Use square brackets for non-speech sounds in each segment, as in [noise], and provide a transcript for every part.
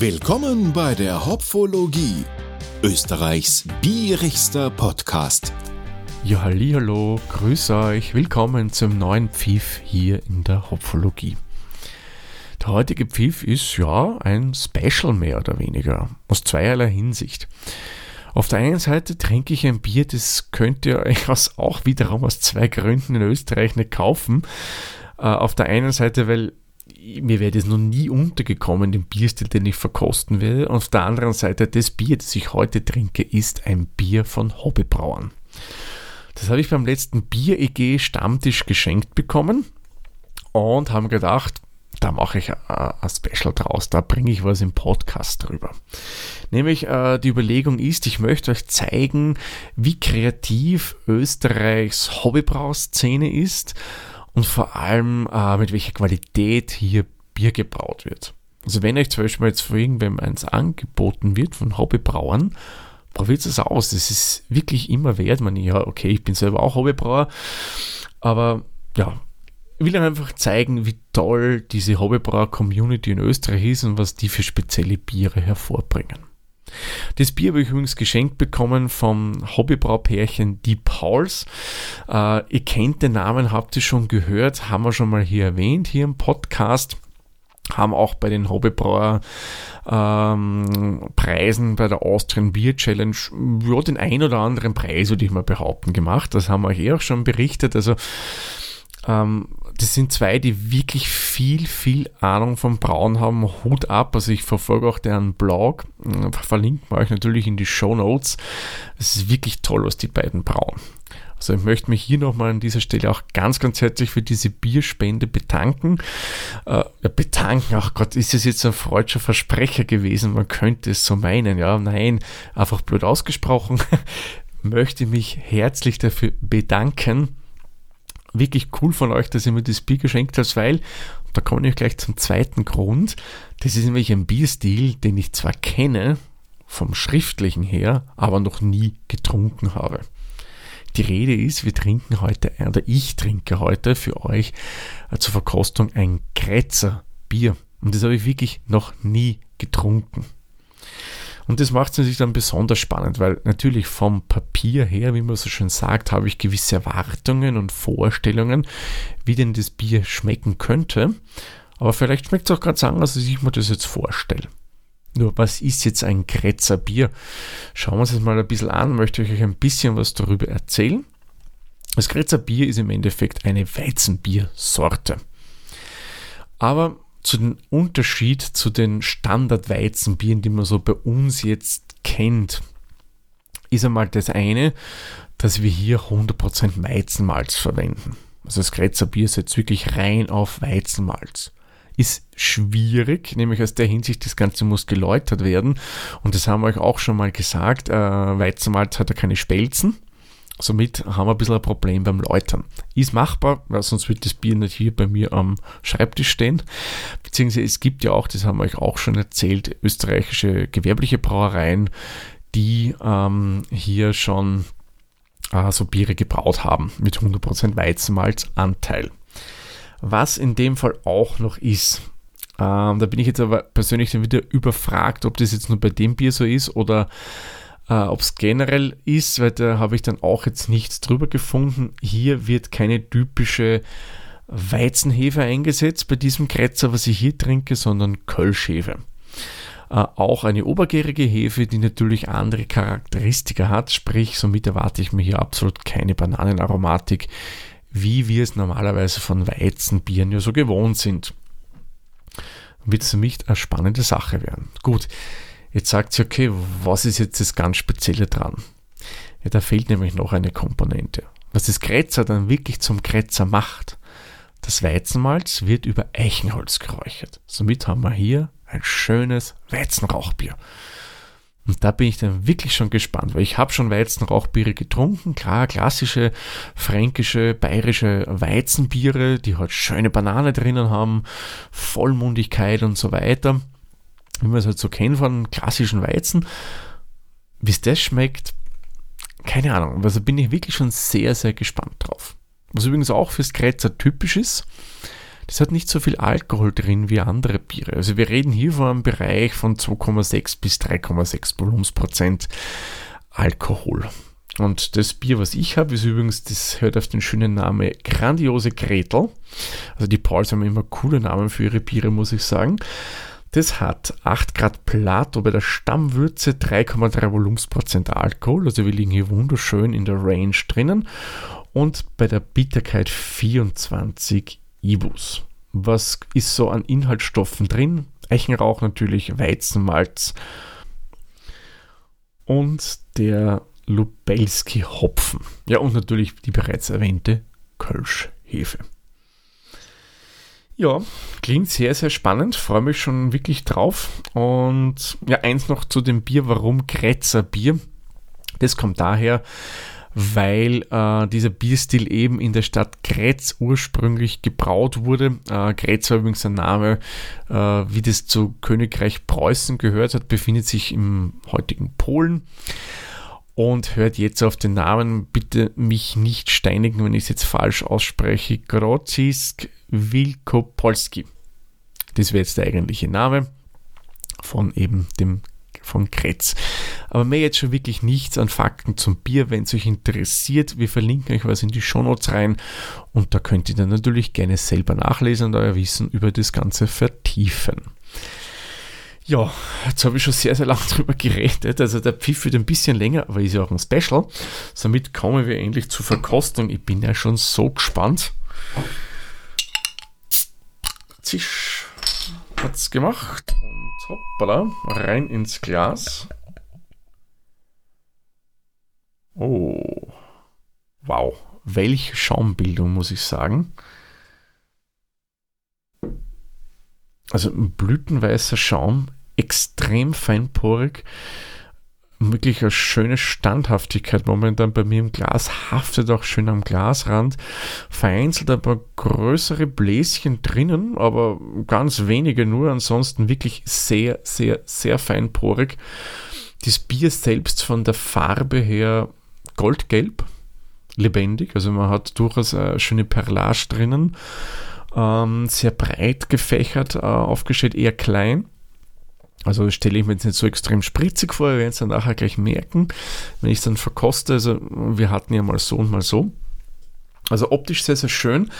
Willkommen bei der Hopfologie, Österreichs bierigster Podcast. Ja, hallo, grüß euch, willkommen zum neuen Pfiff hier in der Hopfologie. Der heutige Pfiff ist ja ein Special mehr oder weniger, aus zweierlei Hinsicht. Auf der einen Seite trinke ich ein Bier, das könnt ihr euch auch wiederum aus zwei Gründen in Österreich nicht kaufen. Äh, auf der einen Seite, weil mir wäre das noch nie untergekommen, den Bierstil, den ich verkosten werde. Und auf der anderen Seite, das Bier, das ich heute trinke, ist ein Bier von Hobbybrauern. Das habe ich beim letzten Bier-EG Stammtisch geschenkt bekommen und haben gedacht, da mache ich ein Special draus, da bringe ich was im Podcast drüber. Nämlich äh, die Überlegung ist, ich möchte euch zeigen, wie kreativ Österreichs Hobbybrauszene ist und vor allem äh, mit welcher Qualität hier Bier gebraut wird. Also wenn euch zum Beispiel jetzt vor irgendwem eins angeboten wird von Hobbybrauern, probiert es aus. Das ist wirklich immer wert. Man, ja, okay, ich bin selber auch Hobbybrauer, aber ja, ich will einfach zeigen, wie toll diese Hobbybrauer-Community in Österreich ist und was die für spezielle Biere hervorbringen. Das Bier habe ich übrigens geschenkt bekommen vom Hobbybraupärchen Die Pauls. Äh, ihr kennt den Namen, habt ihr schon gehört, haben wir schon mal hier erwähnt, hier im Podcast haben auch bei den Hobbybrauer ähm, Preisen bei der Austrian Beer Challenge ja, den ein oder anderen Preis, würde ich mal behaupten, gemacht. Das haben wir euch eh auch schon berichtet. Also ähm, das sind zwei, die wirklich viel, viel Ahnung vom Brauen haben. Hut ab. Also ich verfolge auch deren Blog. Verlinken wir euch natürlich in die Show Notes. Es ist wirklich toll, was die beiden brauen. Also ich möchte mich hier nochmal an dieser Stelle auch ganz, ganz herzlich für diese Bierspende bedanken. Äh, bedanken, ach Gott, ist es jetzt ein freudscher Versprecher gewesen? Man könnte es so meinen. Ja, nein, einfach blöd ausgesprochen. [laughs] möchte mich herzlich dafür bedanken wirklich cool von euch, dass ihr mir das Bier geschenkt habt, weil, da komme ich gleich zum zweiten Grund, das ist nämlich ein Bierstil, den ich zwar kenne, vom schriftlichen her, aber noch nie getrunken habe. Die Rede ist, wir trinken heute, oder ich trinke heute für euch äh, zur Verkostung ein Grätzer Bier. Und das habe ich wirklich noch nie getrunken. Und das macht es natürlich dann besonders spannend, weil natürlich vom Papier her, wie man so schön sagt, habe ich gewisse Erwartungen und Vorstellungen, wie denn das Bier schmecken könnte. Aber vielleicht schmeckt es auch ganz anders, als ich mir das jetzt vorstelle. Nur, was ist jetzt ein Kretzer Bier? Schauen wir uns das mal ein bisschen an, möchte ich euch ein bisschen was darüber erzählen. Das Kretzer Bier ist im Endeffekt eine Weizenbiersorte. Aber zu dem Unterschied zu den Standard-Weizenbieren, die man so bei uns jetzt kennt, ist einmal das eine, dass wir hier 100% Weizenmalz verwenden. Also das Grätzer Bier ist wirklich rein auf Weizenmalz. Ist schwierig, nämlich aus der Hinsicht, das Ganze muss geläutert werden. Und das haben wir euch auch schon mal gesagt, äh, Weizenmalz hat ja keine Spelzen. Somit haben wir ein bisschen ein Problem beim Läutern. Ist machbar, weil sonst wird das Bier nicht hier bei mir am Schreibtisch stehen. Beziehungsweise es gibt ja auch, das haben wir euch auch schon erzählt, österreichische gewerbliche Brauereien, die ähm, hier schon äh, so Biere gebraut haben mit 100% Weizenmalzanteil. Was in dem Fall auch noch ist, ähm, da bin ich jetzt aber persönlich dann wieder überfragt, ob das jetzt nur bei dem Bier so ist oder äh, Ob es generell ist, weil da habe ich dann auch jetzt nichts drüber gefunden. Hier wird keine typische Weizenhefe eingesetzt bei diesem Kretzer, was ich hier trinke, sondern Kölschhefe. Äh, auch eine obergärige Hefe, die natürlich andere Charakteristika hat, sprich, somit erwarte ich mir hier absolut keine Bananenaromatik, wie wir es normalerweise von Weizenbieren ja so gewohnt sind. Wird es für mich eine spannende Sache werden. Gut, Jetzt sagt sie, okay, was ist jetzt das ganz Spezielle dran? Ja, da fehlt nämlich noch eine Komponente. Was das Kretzer dann wirklich zum Kretzer macht, das Weizenmalz wird über Eichenholz geräuchert. Somit haben wir hier ein schönes Weizenrauchbier. Und da bin ich dann wirklich schon gespannt, weil ich habe schon Weizenrauchbiere getrunken. Klar, klassische fränkische, bayerische Weizenbiere, die halt schöne Banane drinnen haben, Vollmundigkeit und so weiter wie man es halt so kennt von klassischen Weizen. Wie es das schmeckt, keine Ahnung. Also bin ich wirklich schon sehr, sehr gespannt drauf. Was übrigens auch fürs Kretzer typisch ist, das hat nicht so viel Alkohol drin wie andere Biere. Also wir reden hier von einem Bereich von 2,6 bis 3,6 Volumensprozent Alkohol. Und das Bier, was ich habe, ist übrigens, das hört auf den schönen Namen Grandiose Gretel. Also die Pauls haben immer coole Namen für ihre Biere, muss ich sagen. Das hat 8 Grad Plato bei der Stammwürze, 3,3 Volumensprozent Alkohol. Also wir liegen hier wunderschön in der Range drinnen. Und bei der Bitterkeit 24 Ibus. Was ist so an Inhaltsstoffen drin? Eichenrauch natürlich, Weizenmalz und der Lubelski Hopfen. Ja, und natürlich die bereits erwähnte Kölsch-Hefe. Ja, klingt sehr, sehr spannend. Freue mich schon wirklich drauf. Und ja, eins noch zu dem Bier. Warum Kretzer Bier? Das kommt daher, weil äh, dieser Bierstil eben in der Stadt Grätz ursprünglich gebraut wurde. Äh, Grätz war übrigens ein Name, äh, wie das zu Königreich Preußen gehört hat, befindet sich im heutigen Polen und hört jetzt auf den Namen. Bitte mich nicht steinigen, wenn ich es jetzt falsch ausspreche. Grodzisk Wilkopolski. Das wäre jetzt der eigentliche Name von eben dem von Kretz. Aber mehr jetzt schon wirklich nichts an Fakten zum Bier, wenn es euch interessiert. Wir verlinken euch was in die Shownotes rein und da könnt ihr dann natürlich gerne selber nachlesen und euer Wissen über das Ganze vertiefen. Ja, jetzt habe ich schon sehr, sehr lange [laughs] drüber geredet. Also der Pfiff wird ein bisschen länger, aber ist ja auch ein Special. Somit kommen wir endlich zur Verkostung. Ich bin ja schon so gespannt. Zisch hat es gemacht und hoppala, rein ins Glas. Oh, wow, welche Schaumbildung muss ich sagen. Also ein blütenweißer Schaum, extrem feinporig. Wirklich eine schöne Standhaftigkeit momentan bei mir im Glas, haftet auch schön am Glasrand. Vereinzelt ein paar größere Bläschen drinnen, aber ganz wenige nur. Ansonsten wirklich sehr, sehr, sehr feinporig. Das Bier selbst von der Farbe her goldgelb, lebendig. Also man hat durchaus eine schöne Perlage drinnen. Ähm, sehr breit gefächert, äh, aufgestellt, eher klein. Also stelle ich mir jetzt nicht so extrem spritzig vor, wir werden es dann nachher gleich merken, wenn ich es dann verkoste. Also wir hatten ja mal so und mal so. Also optisch sehr, sehr schön.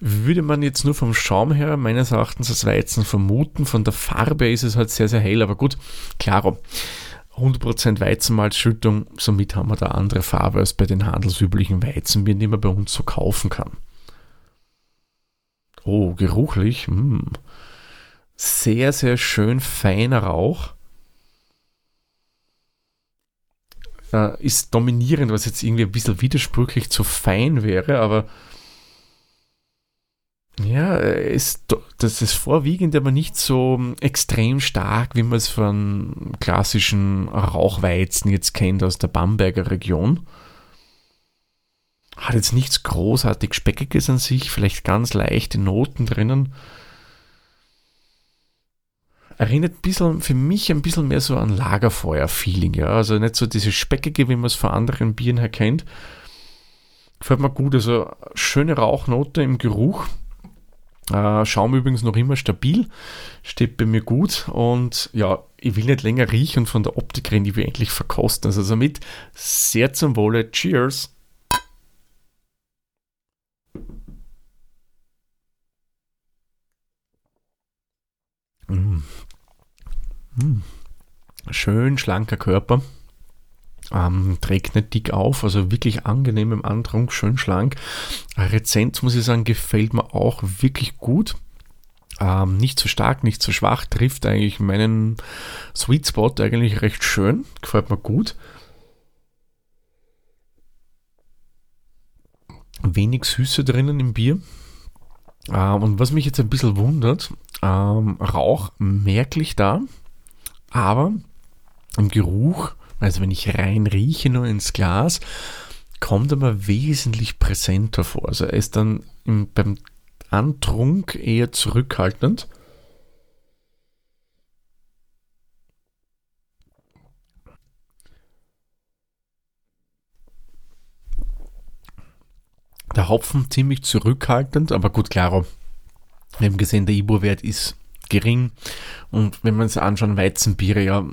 Würde man jetzt nur vom Schaum her meines Erachtens als Weizen vermuten. Von der Farbe ist es halt sehr, sehr hell. Aber gut, klaro. 100% Weizenmalzschüttung, somit haben wir da andere Farbe als bei den handelsüblichen Weizenbieren, die man bei uns so kaufen kann. Oh, geruchlich. Mh. Sehr, sehr schön feiner Rauch. Äh, ist dominierend, was jetzt irgendwie ein bisschen widersprüchlich zu fein wäre, aber ja, ist, das ist vorwiegend aber nicht so extrem stark, wie man es von klassischen Rauchweizen jetzt kennt aus der Bamberger Region. Hat jetzt nichts großartig Speckiges an sich, vielleicht ganz leichte Noten drinnen erinnert ein bisschen, für mich ein bisschen mehr so an Lagerfeuer-Feeling, ja. Also nicht so diese Speckige, wie man es von anderen Bieren her kennt. Gefällt mir gut, also schöne Rauchnote im Geruch. Äh, Schaum übrigens noch immer stabil, steht bei mir gut und ja, ich will nicht länger riechen und von der Optik reden, die wir endlich verkosten. Also somit sehr zum Wohle. Cheers! Mm. Hm. Schön schlanker Körper. Ähm, trägt nicht dick auf, also wirklich angenehm im Antrunk, schön schlank. Rezent, muss ich sagen, gefällt mir auch wirklich gut. Ähm, nicht zu stark, nicht zu schwach, trifft eigentlich meinen Sweet Spot eigentlich recht schön, gefällt mir gut. Wenig Süße drinnen im Bier. Ähm, und was mich jetzt ein bisschen wundert, ähm, Rauch merklich da, aber im Geruch, also wenn ich rein rieche nur ins Glas, kommt aber wesentlich präsenter vor. Also er ist dann im, beim Antrunk eher zurückhaltend. Der Hopfen ziemlich zurückhaltend, aber gut, klar, Wir haben gesehen, der IBU-Wert ist gering. Und wenn man sich anschauen, Weizenbiere, ja,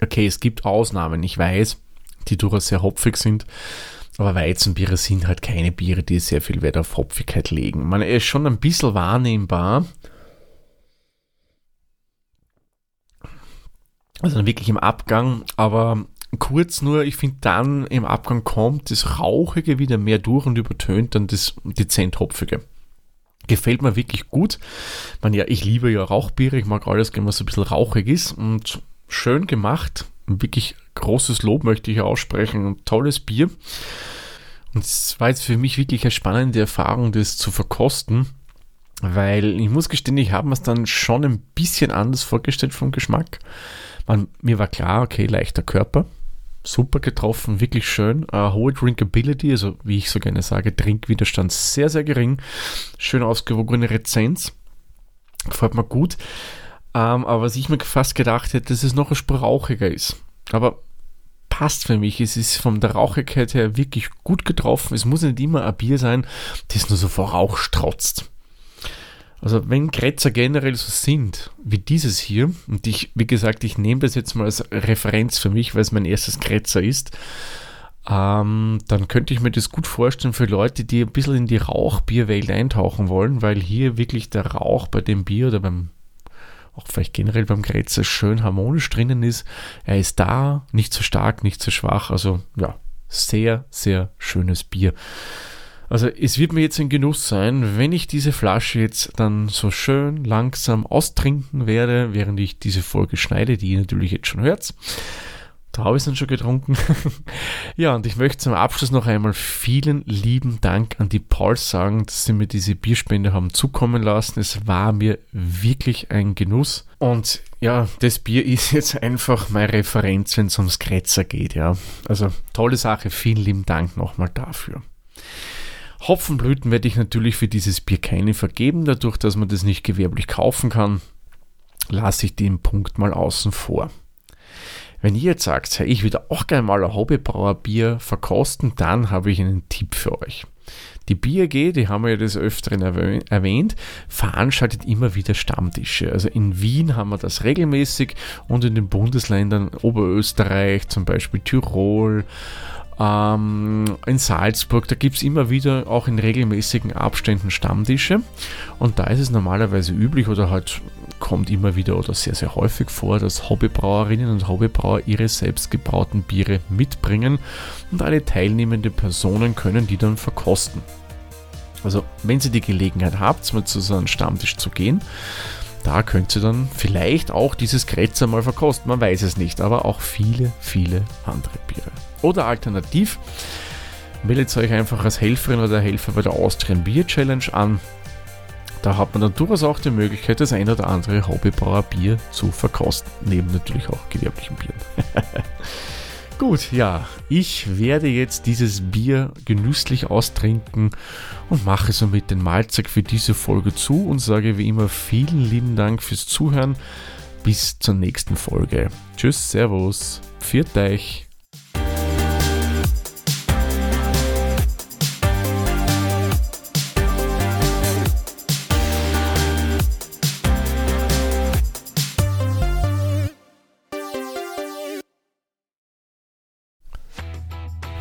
okay, es gibt Ausnahmen, ich weiß, die durchaus sehr hopfig sind. Aber Weizenbiere sind halt keine Biere, die sehr viel Wert auf Hopfigkeit legen. Man ist schon ein bisschen wahrnehmbar. Also wirklich im Abgang, aber kurz nur, ich finde dann im Abgang kommt das Rauchige wieder mehr durch und übertönt dann das dezent Hopfige. Gefällt mir wirklich gut. Man, ja, ich liebe ja Rauchbiere, ich mag alles, man so ein bisschen rauchig ist und schön gemacht. Wirklich großes Lob möchte ich aussprechen und tolles Bier. Und es war jetzt für mich wirklich eine spannende Erfahrung, das zu verkosten, weil ich muss gestehen, ich habe mir es dann schon ein bisschen anders vorgestellt vom Geschmack. Man, mir war klar, okay, leichter Körper, super getroffen, wirklich schön. Uh, hohe Drinkability, also wie ich so gerne sage, Trinkwiderstand sehr, sehr gering. Schön ausgewogene Rezenz. Gefällt mir gut. Um, ähm, aber was ich mir fast gedacht hätte, dass es noch ein Spur rauchiger ist. Aber passt für mich. Es ist von der Rauchigkeit her wirklich gut getroffen. Es muss nicht immer ein Bier sein, das nur so vor Rauch strotzt. Also wenn Kretzer generell so sind wie dieses hier, und ich, wie gesagt, ich nehme das jetzt mal als Referenz für mich, weil es mein erstes Kretzer ist, ähm, dann könnte ich mir das gut vorstellen für Leute, die ein bisschen in die Rauchbierwelt eintauchen wollen, weil hier wirklich der Rauch bei dem Bier oder beim auch vielleicht generell beim Kretzer schön harmonisch drinnen ist. Er ist da, nicht zu so stark, nicht zu so schwach. Also ja, sehr, sehr schönes Bier. Also es wird mir jetzt ein Genuss sein, wenn ich diese Flasche jetzt dann so schön langsam austrinken werde, während ich diese Folge schneide, die ihr natürlich jetzt schon hört. Da habe ich es dann schon getrunken. [laughs] ja, und ich möchte zum Abschluss noch einmal vielen lieben Dank an die Pauls sagen, dass sie mir diese Bierspende haben zukommen lassen. Es war mir wirklich ein Genuss. Und ja, das Bier ist [laughs] jetzt einfach meine Referenz, wenn es ums Kretzer geht. Ja, also tolle Sache. Vielen lieben Dank nochmal dafür. Hopfenblüten werde ich natürlich für dieses Bier keine vergeben, dadurch, dass man das nicht gewerblich kaufen kann, lasse ich den Punkt mal außen vor. Wenn ihr jetzt sagt, ich würde auch gerne mal ein Hobbybrauerbier verkosten, dann habe ich einen Tipp für euch. Die BRG, die haben wir ja des Öfteren erwähnt, veranstaltet immer wieder Stammtische. Also in Wien haben wir das regelmäßig und in den Bundesländern Oberösterreich, zum Beispiel Tirol, ähm, in Salzburg, da gibt es immer wieder auch in regelmäßigen Abständen Stammtische. Und da ist es normalerweise üblich oder halt kommt immer wieder oder sehr, sehr häufig vor, dass Hobbybrauerinnen und Hobbybrauer ihre selbstgebrauten Biere mitbringen und alle teilnehmenden Personen können die dann verkosten. Also, wenn Sie die Gelegenheit habt, mal zu so einem Stammtisch zu gehen, da könnt ihr dann vielleicht auch dieses Kretzer mal verkosten. Man weiß es nicht, aber auch viele, viele andere Biere. Oder alternativ, meldet euch einfach als Helferin oder Helfer bei der Austrian Beer Challenge an. Da hat man dann durchaus auch die Möglichkeit, das ein oder andere Hobbybrauer Bier zu verkosten. Neben natürlich auch gewerblichen Bieren. [laughs] Gut, ja, ich werde jetzt dieses Bier genüsslich austrinken und mache somit den Mahlzeug für diese Folge zu und sage wie immer vielen lieben Dank fürs Zuhören. Bis zur nächsten Folge. Tschüss, Servus, pfiat euch.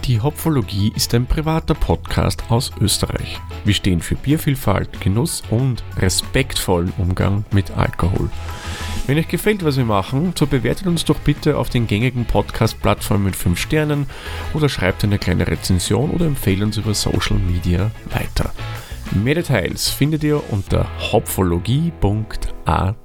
Die Hopfologie ist ein privater Podcast aus Österreich. Wir stehen für Biervielfalt, Genuss und respektvollen Umgang mit Alkohol. Wenn euch gefällt, was wir machen, so bewertet uns doch bitte auf den gängigen Podcast-Plattformen mit 5 Sternen oder schreibt eine kleine Rezension oder empfehlt uns über Social Media weiter. Mehr Details findet ihr unter hopfologie.at.